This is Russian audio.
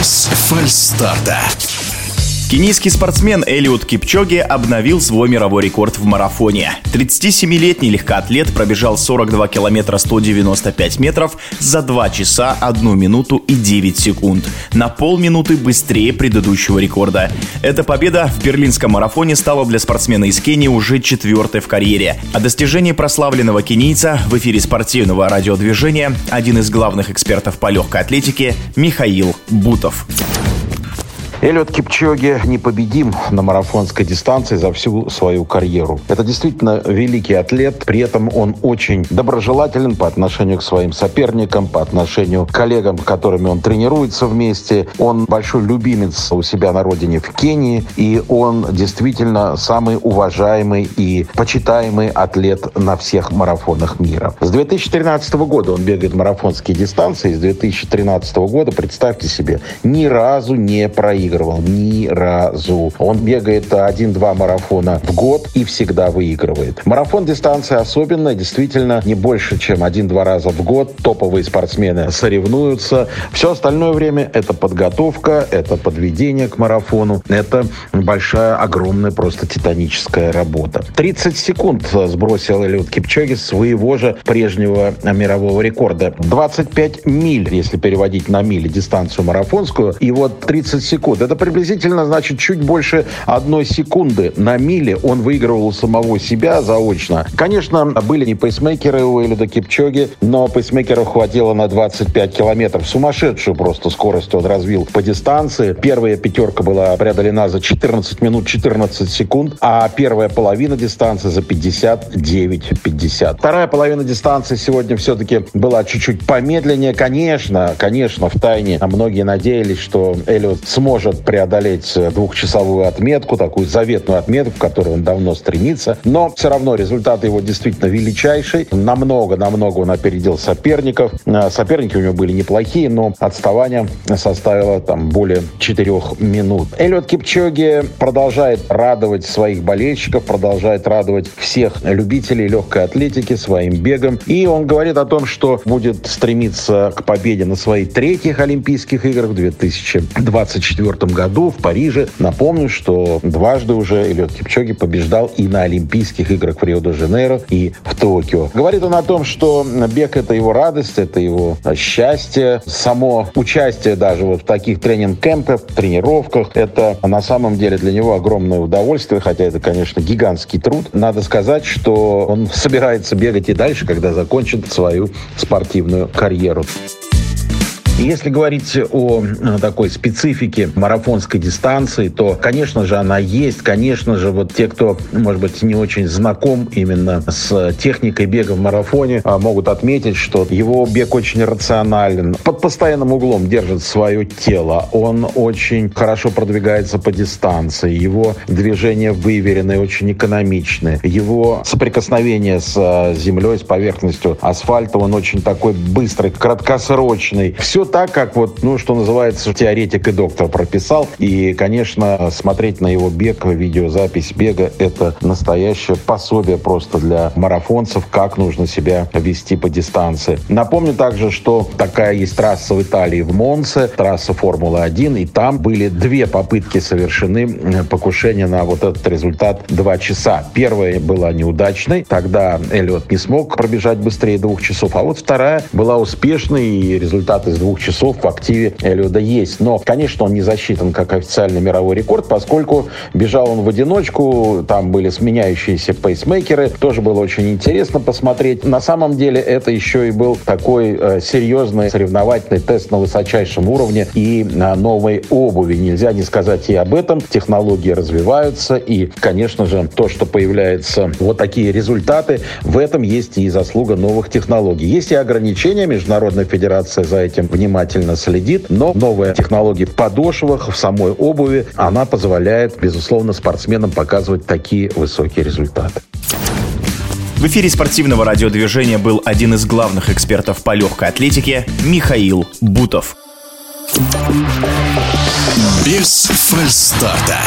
Без фальстарта. Кенийский спортсмен Элиот Кипчоги обновил свой мировой рекорд в марафоне. 37-летний легкоатлет пробежал 42 километра 195 метров за 2 часа 1 минуту и 9 секунд. На полминуты быстрее предыдущего рекорда. Эта победа в берлинском марафоне стала для спортсмена из Кении уже четвертой в карьере. О достижении прославленного кенийца в эфире спортивного радиодвижения один из главных экспертов по легкой атлетике Михаил Бутов. Эллиот Кипчоги непобедим на марафонской дистанции за всю свою карьеру. Это действительно великий атлет, при этом он очень доброжелателен по отношению к своим соперникам, по отношению к коллегам, с которыми он тренируется вместе. Он большой любимец у себя на родине в Кении, и он действительно самый уважаемый и почитаемый атлет на всех марафонах мира. С 2013 года он бегает марафонские дистанции, с 2013 года, представьте себе, ни разу не проиграл выигрывал ни разу. Он бегает один-два марафона в год и всегда выигрывает. Марафон дистанция особенная, действительно не больше, чем один-два раза в год. Топовые спортсмены соревнуются. Все остальное время это подготовка, это подведение к марафону, это большая, огромная, просто титаническая работа. 30 секунд сбросил Элиот Кипчоги своего же прежнего мирового рекорда. 25 миль, если переводить на мили дистанцию марафонскую. И вот 30 секунд это приблизительно, значит, чуть больше одной секунды на миле он выигрывал у самого себя заочно. Конечно, были не пейсмейкеры у Элида Кипчоги, но пейсмейкеров хватило на 25 километров. Сумасшедшую просто скорость он развил по дистанции. Первая пятерка была преодолена за 14 минут 14 секунд, а первая половина дистанции за 59-50. Вторая половина дистанции сегодня все-таки была чуть-чуть помедленнее. Конечно, конечно, в тайне многие надеялись, что Эллиот сможет может преодолеть э, двухчасовую отметку, такую заветную отметку, к которой он давно стремится. Но все равно результат его действительно величайший. Намного-намного он опередил соперников. Э, соперники у него были неплохие, но отставание составило там более четырех минут. Эллиот Кипчоги продолжает радовать своих болельщиков, продолжает радовать всех любителей легкой атлетики своим бегом. И он говорит о том, что будет стремиться к победе на своих третьих Олимпийских играх в 2024 1994 году в Париже. Напомню, что дважды уже Эллиот Кипчоги побеждал и на Олимпийских играх в Рио-де-Жанейро, и в Токио. Говорит он о том, что бег — это его радость, это его счастье. Само участие даже вот в таких тренинг-кемпах, тренировках, это на самом деле для него огромное удовольствие, хотя это, конечно, гигантский труд. Надо сказать, что он собирается бегать и дальше, когда закончит свою спортивную карьеру. Если говорить о э, такой специфике марафонской дистанции, то, конечно же, она есть. Конечно же, вот те, кто, может быть, не очень знаком именно с техникой бега в марафоне, а, могут отметить, что его бег очень рационален. Под постоянным углом держит свое тело. Он очень хорошо продвигается по дистанции. Его движения выверенные, очень экономичные. Его соприкосновение с э, землей, с поверхностью асфальта, он очень такой быстрый, краткосрочный. Все так, как вот, ну, что называется, теоретик и доктор прописал. И, конечно, смотреть на его бег, видеозапись бега, это настоящее пособие просто для марафонцев, как нужно себя вести по дистанции. Напомню также, что такая есть трасса в Италии в Монце, трасса Формулы-1, и там были две попытки совершены покушения на вот этот результат 2 часа. Первая была неудачной, тогда Эллиот не смог пробежать быстрее двух часов, а вот вторая была успешной, и результат из двух часов в активе Эллиода есть. Но, конечно, он не засчитан как официальный мировой рекорд, поскольку бежал он в одиночку, там были сменяющиеся пейсмейкеры, тоже было очень интересно посмотреть. На самом деле это еще и был такой э, серьезный соревновательный тест на высочайшем уровне и на новой обуви. Нельзя не сказать и об этом. Технологии развиваются, и, конечно же, то, что появляются вот такие результаты, в этом есть и заслуга новых технологий. Есть и ограничения, Международная федерация за этим внимательно внимательно следит, но новая технология в подошвах, в самой обуви, она позволяет, безусловно, спортсменам показывать такие высокие результаты. В эфире спортивного радиодвижения был один из главных экспертов по легкой атлетике Михаил Бутов. Без фальстарта.